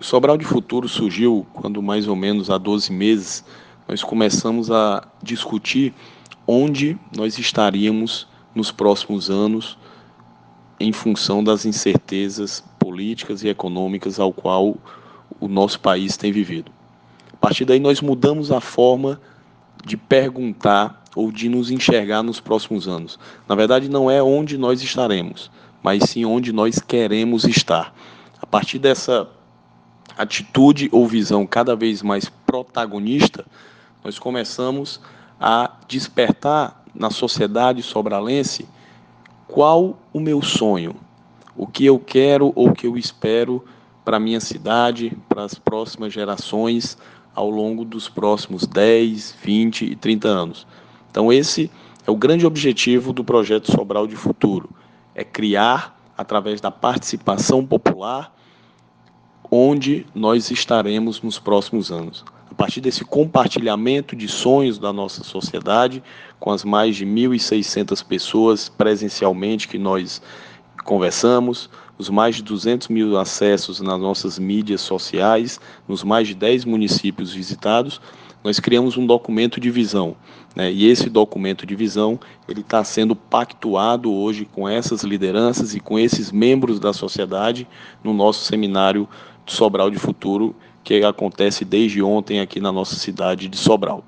O Sobral de Futuro surgiu quando, mais ou menos há 12 meses, nós começamos a discutir onde nós estaríamos nos próximos anos em função das incertezas políticas e econômicas ao qual o nosso país tem vivido. A partir daí nós mudamos a forma de perguntar ou de nos enxergar nos próximos anos. Na verdade não é onde nós estaremos, mas sim onde nós queremos estar. A partir dessa atitude ou visão cada vez mais protagonista, nós começamos a despertar na sociedade sobralense qual o meu sonho, o que eu quero ou o que eu espero para minha cidade, para as próximas gerações, ao longo dos próximos 10, 20 e 30 anos. Então, esse é o grande objetivo do projeto Sobral de Futuro: é criar, através da participação popular, onde nós estaremos nos próximos anos. A partir desse compartilhamento de sonhos da nossa sociedade, com as mais de 1.600 pessoas presencialmente que nós conversamos, os mais de 200 mil acessos nas nossas mídias sociais, nos mais de 10 municípios visitados, nós criamos um documento de visão. Né? E esse documento de visão ele está sendo pactuado hoje com essas lideranças e com esses membros da sociedade no nosso seminário Sobral de Futuro, que acontece desde ontem aqui na nossa cidade de Sobral.